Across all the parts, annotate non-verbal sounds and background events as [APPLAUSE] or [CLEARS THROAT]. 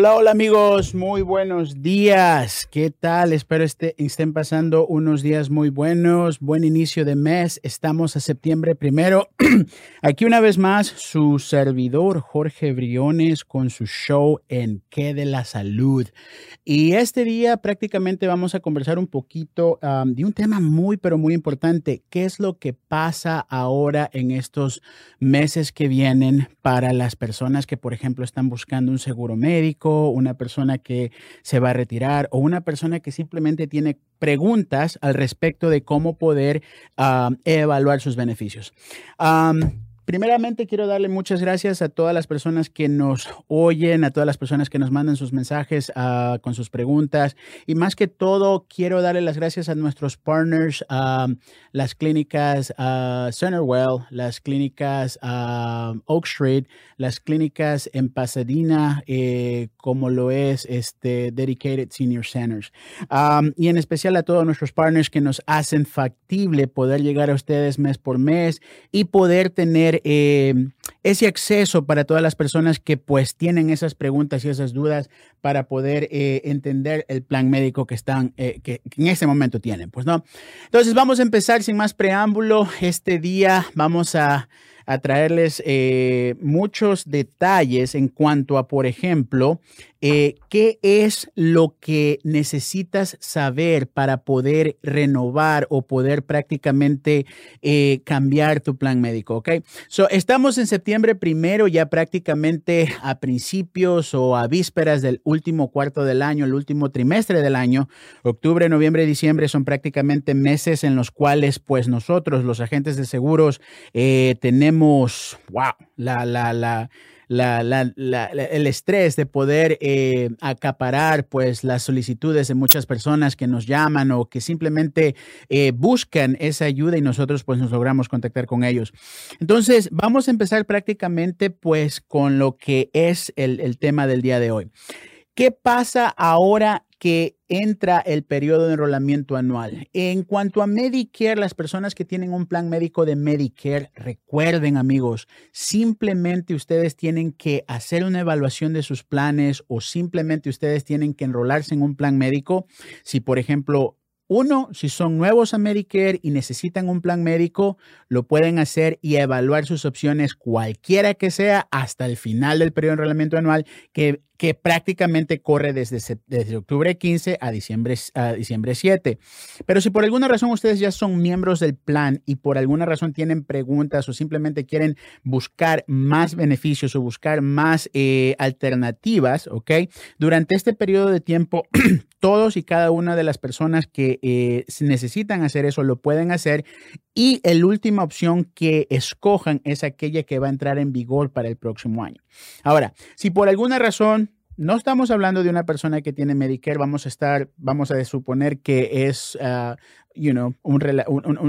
Hola, hola amigos, muy buenos días. ¿Qué tal? Espero este, estén pasando unos días muy buenos. Buen inicio de mes. Estamos a septiembre primero. [CLEARS THROAT] Aquí una vez más su servidor Jorge Briones con su show en qué de la salud. Y este día prácticamente vamos a conversar un poquito de un tema muy, pero muy importante. ¿Qué es lo que pasa ahora en estos meses que vienen para las personas que, por ejemplo, están buscando un seguro médico? Una persona que se va a retirar o una persona que simplemente tiene preguntas al respecto de cómo poder ah, evaluar sus beneficios. Primeramente quiero darle muchas gracias a todas las personas que nos oyen, a todas las personas que nos mandan sus mensajes uh, con sus preguntas. Y más que todo quiero darle las gracias a nuestros partners, uh, las clínicas uh, Centerwell, las clínicas Oak Street, las clínicas en Pasadena, eh, como lo es este Dedicated Senior Centers. Y en especial a todos nuestros partners que nos hacen factible poder llegar a ustedes mes por mes y poder tener eh, ese acceso para todas las personas que pues tienen esas preguntas y esas dudas para poder eh, entender el plan médico que están, eh, que, en ese momento tienen, pues no. Entonces vamos a empezar sin más preámbulo. Este día vamos a a traerles muchos detalles en cuanto a, por ejemplo, eh, qué es lo que necesitas saber para poder renovar o poder prácticamente eh, cambiar tu plan médico, ¿ok? So, estamos en septiembre primero, ya prácticamente a principios o a vísperas del último cuarto del año, el último trimestre del año. Octubre, noviembre diciembre son prácticamente meses en los cuales, pues nosotros, los agentes de seguros, tenemos wow, la, la, la, el estrés de poder eh, acaparar pues las solicitudes de muchas personas que nos llaman o que simplemente eh, buscan esa ayuda y nosotros pues nos logramos contactar con ellos. Entonces vamos a empezar prácticamente pues con lo que es el, el tema del día de hoy. ¿Qué pasa ahora que entra el periodo de enrolamiento anual. En cuanto a Medicare, las personas que tienen un plan médico de Medicare, recuerden amigos, simplemente ustedes tienen que hacer una evaluación de sus planes o simplemente ustedes tienen que enrolarse en un plan médico. Si, por ejemplo, uno, si son nuevos a Medicare y necesitan un plan médico, lo pueden hacer y evaluar sus opciones cualquiera que sea hasta el final del periodo de enrolamiento anual, que que prácticamente corre desde, octubre 15 a diciembre, a diciembre 7. Pero si por alguna razón ustedes ya son miembros del plan y por alguna razón tienen preguntas o simplemente quieren buscar más beneficios o buscar más eh, alternativas, ¿ok? Durante este periodo de tiempo, [CLEARS THROAT] todos y cada una de las personas que eh, necesitan hacer eso lo pueden hacer y la última opción que escojan es aquella que va a entrar en vigor para el próximo año. Ahora, si por alguna razón no estamos hablando de una persona que tiene Medicare, vamos a estar, vamos a suponer que es, uh, you know, un,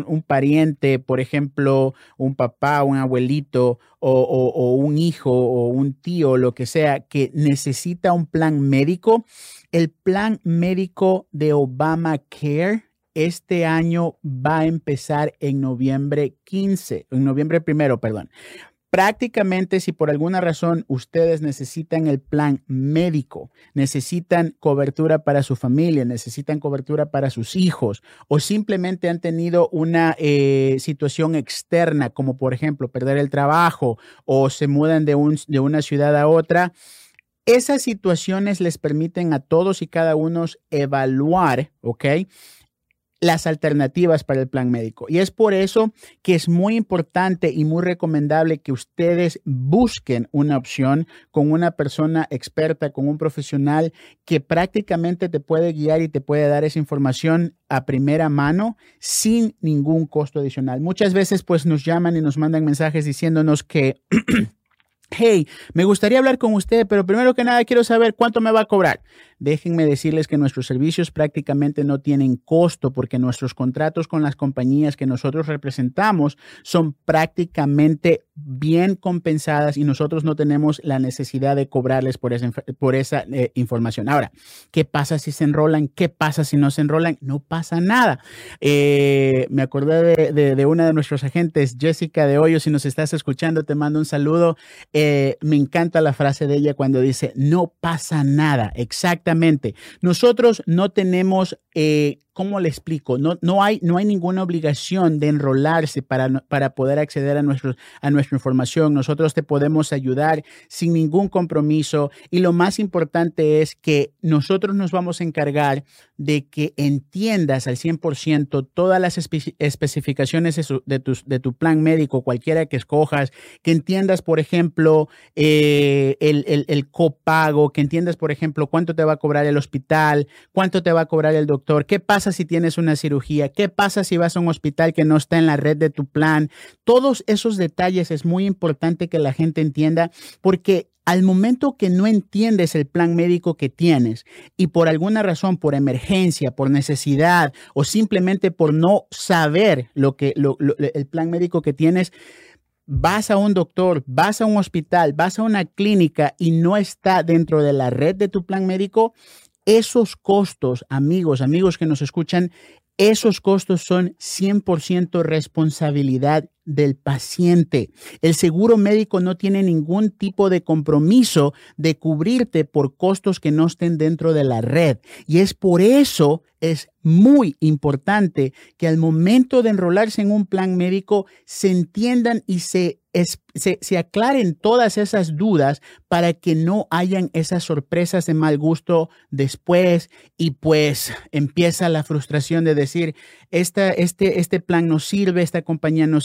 un, pariente, por ejemplo, un papá, un abuelito o, o, un hijo o un tío, lo que sea, que necesita un plan médico. El plan médico de Obamacare este año va a empezar en noviembre 15, en noviembre primero, perdón prácticamente si por alguna razón ustedes necesitan el plan médico, necesitan cobertura para su familia, necesitan cobertura para sus hijos o simplemente han tenido una eh, situación externa como por ejemplo perder el trabajo o se mudan de, un, de una ciudad a otra, esas situaciones les permiten a todos y cada uno evaluar, ¿ok? Las alternativas para el plan médico. Y es por eso que es muy importante y muy recomendable que ustedes busquen una opción con una persona experta, con un profesional que prácticamente te puede guiar y te puede dar esa información a primera mano sin ningún costo adicional. Muchas veces pues nos llaman y nos mandan mensajes diciéndonos que... [CLEARS THROAT] hey, me gustaría hablar con usted, pero primero que nada quiero saber cuánto me va a cobrar. Déjenme decirles que nuestros servicios prácticamente no tienen costo porque nuestros contratos con las compañías que nosotros representamos son prácticamente bien compensadas y nosotros no tenemos la necesidad de cobrarles por esa, por esa eh, información. Ahora, ¿qué pasa si se enrolan? ¿Qué pasa si no se enrolan? No pasa nada. Eh, me acordé de, una de nuestros agentes, Jessica de Hoyo, si nos estás escuchando, te mando un saludo. Eh, me encanta la frase de ella cuando dice, no pasa nada. Exactamente. Nosotros no tenemos ¿cómo le explico? No, no, hay, no hay ninguna obligación de enrolarse para, para poder acceder a, nuestros, a nuestra información. Nosotros te podemos ayudar sin ningún compromiso y lo más importante es que nosotros nos vamos a encargar de que entiendas al 100% todas las especificaciones de, tu, de tu plan médico, cualquiera que escojas, que entiendas, por ejemplo, eh, el, el, el copago, que entiendas, por ejemplo, cuánto te va a cobrar el hospital, cuánto te va a cobrar el doctor, qué pasa pasa si tienes una cirugía? ¿Qué pasa si vas a un hospital que no está en la red de tu plan? Todos esos detalles es muy importante que la gente entienda porque al momento que no entiendes el plan médico que tienes y por alguna razón, por emergencia, por necesidad o simplemente por no saber lo que el plan médico que tienes, vas a un doctor, vas a un hospital, vas a una clínica y no está dentro de la red de tu plan médico, esos costos, amigos, amigos que nos escuchan, esos costos son 100% responsabilidad del paciente. El seguro médico no tiene ningún tipo de compromiso de cubrirte por costos que no estén dentro de la red. Y es por eso, es muy importante que al momento de enrolarse en un plan médico se entiendan y se, se, aclaren todas esas dudas para que no hayan esas sorpresas de mal gusto después y pues empieza la frustración de decir, esta, este, este plan no sirve, esta compañía no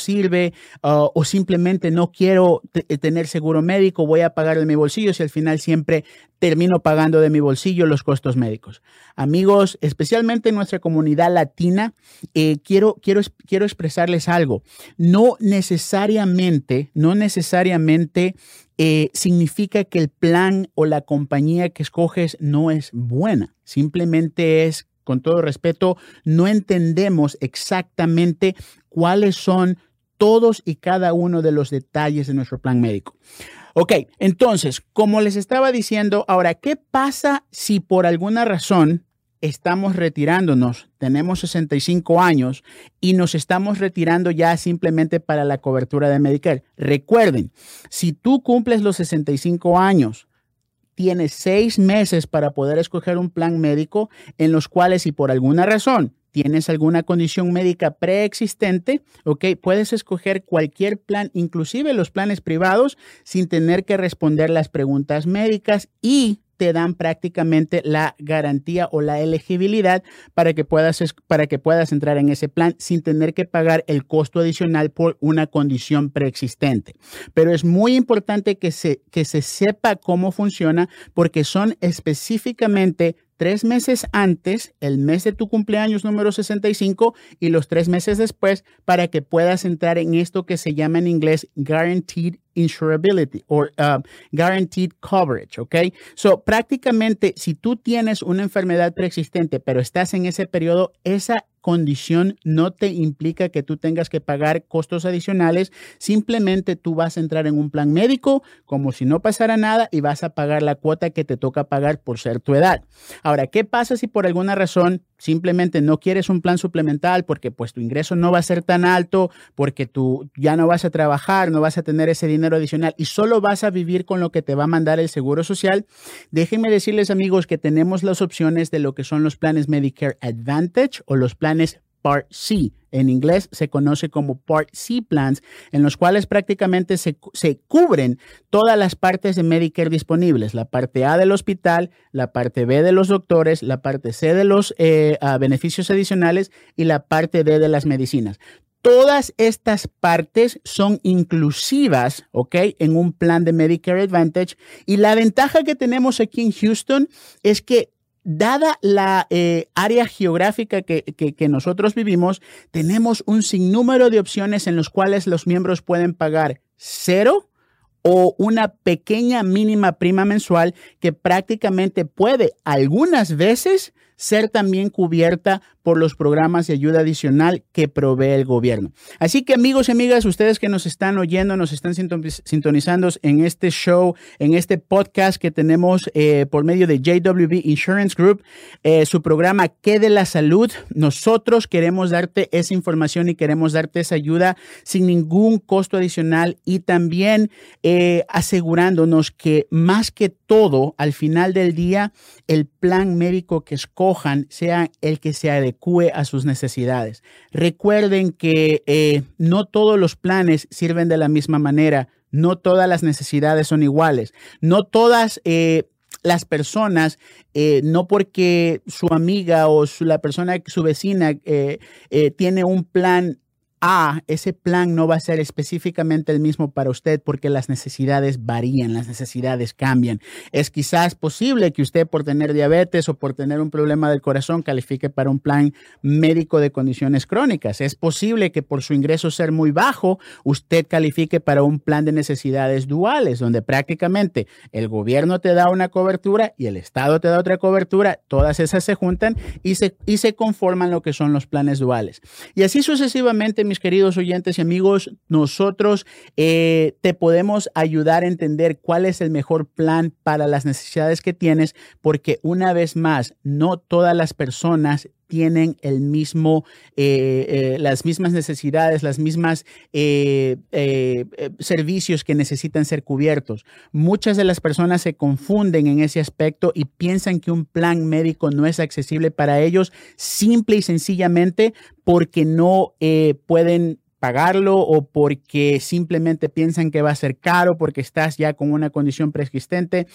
uh, o simplemente no quiero tener seguro médico, voy a pagar de mi bolsillo si al final siempre termino pagando de mi bolsillo los costos médicos. Amigos, especialmente en nuestra comunidad latina, eh, quiero, quiero, quiero expresarles algo. No necesariamente, no necesariamente eh, significa que el plan o la compañía que escoges no es buena. Simplemente es, con todo respeto, no entendemos exactamente cuáles son todos y cada uno de los detalles de nuestro plan médico. Ok, entonces, como les estaba diciendo, ahora, ¿qué pasa si por alguna razón estamos retirándonos, tenemos 65 años y nos estamos retirando ya simplemente para la cobertura de Medicare? Recuerden, si tú cumples los 65 años, tienes seis meses para poder escoger un plan médico en los cuales si por alguna razón tienes alguna condición médica preexistente, ok, puedes escoger cualquier plan, inclusive los planes privados, sin tener que responder las preguntas médicas y te dan prácticamente la garantía o la elegibilidad para que puedas, para que puedas entrar en ese plan sin tener que pagar el costo adicional por una condición preexistente. Pero es muy importante que se, que se sepa cómo funciona porque son específicamente tres meses antes, el mes de tu cumpleaños número 65 y los tres meses después para que puedas entrar en esto que se llama en inglés Guaranteed Insurability o uh, Guaranteed Coverage, ¿ok? So, prácticamente, si tú tienes una enfermedad preexistente, pero estás en ese periodo, esa condición no te implica que tú tengas que pagar costos adicionales, simplemente tú vas a entrar en un plan médico como si no pasara nada y vas a pagar la cuota que te toca pagar por ser tu edad. Ahora, ¿qué pasa si por alguna razón simplemente no quieres un plan suplemental porque pues tu ingreso no va a ser tan alto, porque tú ya no vas a trabajar, no vas a tener ese dinero adicional y solo vas a vivir con lo que te va a mandar el Seguro Social? Déjenme decirles amigos que tenemos las opciones de lo que son los planes Medicare Advantage o los planes Part C. En inglés se conoce como Part C plans, en los cuales prácticamente se, cubren todas las partes de Medicare disponibles. La parte A del hospital, la parte B de los doctores, la parte C de los eh, beneficios adicionales y la parte D de las medicinas. Todas estas partes son inclusivas, ¿ok? En un plan de Medicare Advantage. Y la ventaja que tenemos aquí en Houston es que dada la eh, área geográfica que, que, nosotros vivimos, tenemos un sinnúmero de opciones en los cuales los miembros pueden pagar cero o una pequeña mínima prima mensual que prácticamente puede algunas veces ser también cubierta por los programas de ayuda adicional que provee el gobierno. Así que amigos y amigas, ustedes que nos están oyendo, nos están sintonizando en este show, en este podcast que tenemos eh, por medio de JWB Insurance Group, eh, su programa ¿Qué de la salud? Nosotros queremos darte esa información y queremos darte esa ayuda sin ningún costo adicional y también eh, asegurándonos que más que todo, al final del día, el plan médico que escojan sea el que se adecue a sus necesidades. Recuerden que eh, no todos los planes sirven de la misma manera, no todas las necesidades son iguales, no todas... Eh, las personas, eh, no porque su amiga o la persona, su vecina, tiene un plan a, ese plan no va a ser específicamente el mismo para usted porque las necesidades varían, las necesidades cambian. Es quizás posible que usted por tener diabetes o por tener un problema del corazón califique para un plan médico de condiciones crónicas. Es posible que por su ingreso ser muy bajo, usted califique para un plan de necesidades duales, donde prácticamente el gobierno te da una cobertura y el Estado te da otra cobertura. Todas esas se juntan y se, y se conforman lo que son los planes duales. Y así sucesivamente mis queridos oyentes y amigos, nosotros eh, te podemos ayudar a entender cuál es el mejor plan para las necesidades que tienes, porque una vez más, no todas las personas tienen el mismo, eh, eh, las mismas necesidades, las mismas servicios que necesitan ser cubiertos. Muchas de las personas se confunden en ese aspecto y piensan que un plan médico no es accesible para ellos simple y sencillamente porque no eh, pueden pagarlo o porque simplemente piensan que va a ser caro porque estás ya con una condición preexistente.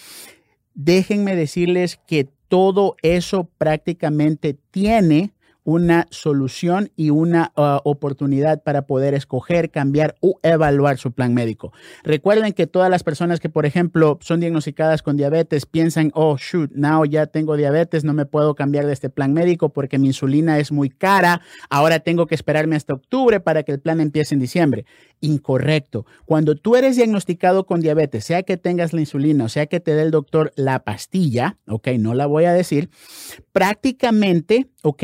Déjenme decirles que todo eso prácticamente tiene una solución y una uh, oportunidad para poder escoger, cambiar o evaluar su plan médico. Recuerden que todas las personas que, por ejemplo, son diagnosticadas con diabetes piensan, oh, shoot, now ya tengo diabetes, no me puedo cambiar de este plan médico porque mi insulina es muy cara, ahora tengo que esperarme hasta octubre para que el plan empiece en diciembre. Incorrecto. Cuando tú eres diagnosticado con diabetes, sea que tengas la insulina o sea que te dé el doctor la pastilla, ok, no la voy a decir, prácticamente, ok,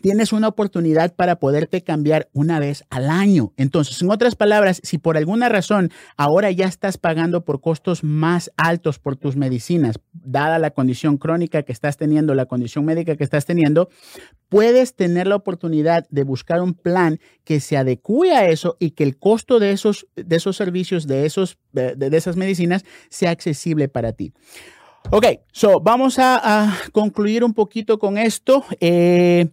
tienes una oportunidad para poderte cambiar una vez al año. Entonces, en otras palabras, si por alguna razón ahora ya estás pagando por costos más altos por tus medicinas, dada la condición crónica que estás teniendo, la condición médica que estás teniendo, puedes tener la oportunidad de buscar un plan que se adecue a eso y que el costo de esos, de esos servicios, de, esos, de, esas medicinas, sea accesible para ti. Ok, so vamos a, concluir un poquito con esto. Eh,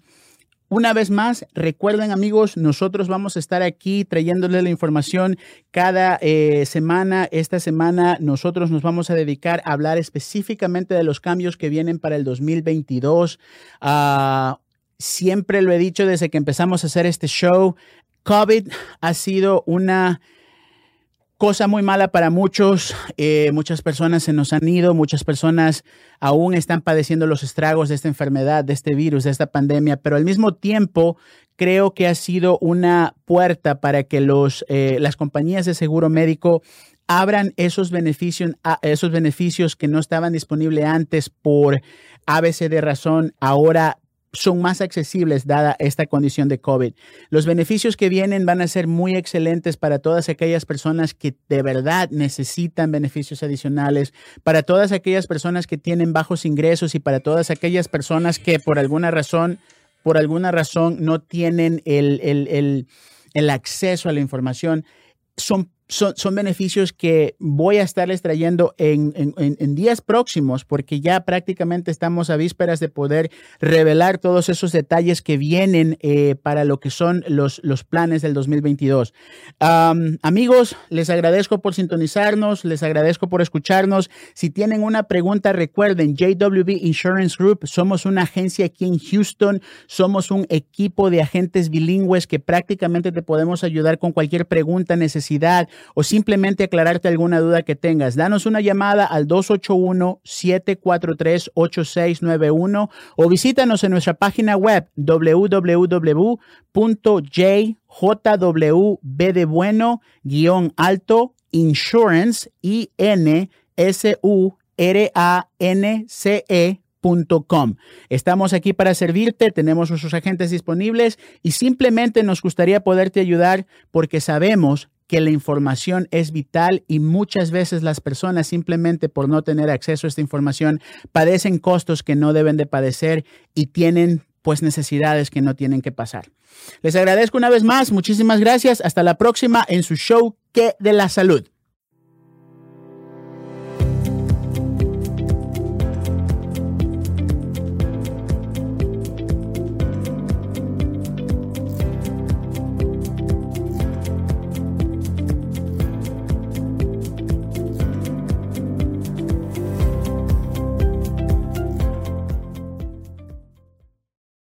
una vez más, recuerden amigos, nosotros vamos a estar aquí trayéndoles la información cada eh, semana. Esta semana nosotros nos vamos a dedicar a hablar específicamente de los cambios que vienen para el 2022. Ah, siempre lo he dicho desde que empezamos a hacer este show. COVID ha sido una cosa muy mala para muchos. Eh, muchas personas se nos han ido, muchas personas aún están padeciendo los estragos de esta enfermedad, de este virus, de esta pandemia, pero al mismo tiempo creo que ha sido una puerta para que los, eh, las compañías de seguro médico abran esos beneficios, esos beneficios que no estaban disponibles antes por ABC de razón, ahora son más accesibles dada esta condición de COVID. Los beneficios que vienen van a ser muy excelentes para todas aquellas personas que de verdad necesitan beneficios adicionales, para todas aquellas personas que tienen bajos ingresos y para todas aquellas personas que por alguna razón, por alguna razón no tienen el, el, el acceso a la información. Son son, beneficios que voy a estarles trayendo en, días próximos porque ya prácticamente estamos a vísperas de poder revelar todos esos detalles que vienen eh, para lo que son los, los planes del 2022. amigos, les agradezco por sintonizarnos, les agradezco por escucharnos. Si tienen una pregunta, recuerden, JWB Insurance Group, somos una agencia aquí en Houston, somos un equipo de agentes bilingües que prácticamente te podemos ayudar con cualquier pregunta, necesidad o simplemente aclararte alguna duda que tengas. Danos una llamada al 281-743-8691 o visítanos en nuestra página web www.jwb de bueno alto insurance, I-N-S-U-R-A-N-C-E. Estamos aquí para servirte, tenemos nuestros agentes disponibles y simplemente nos gustaría poderte ayudar porque sabemos que la información es vital y muchas veces las personas simplemente por no tener acceso a esta información padecen costos que no deben de padecer y tienen pues necesidades que no tienen que pasar. Les agradezco una vez más, muchísimas gracias, hasta la próxima en su show que de la salud.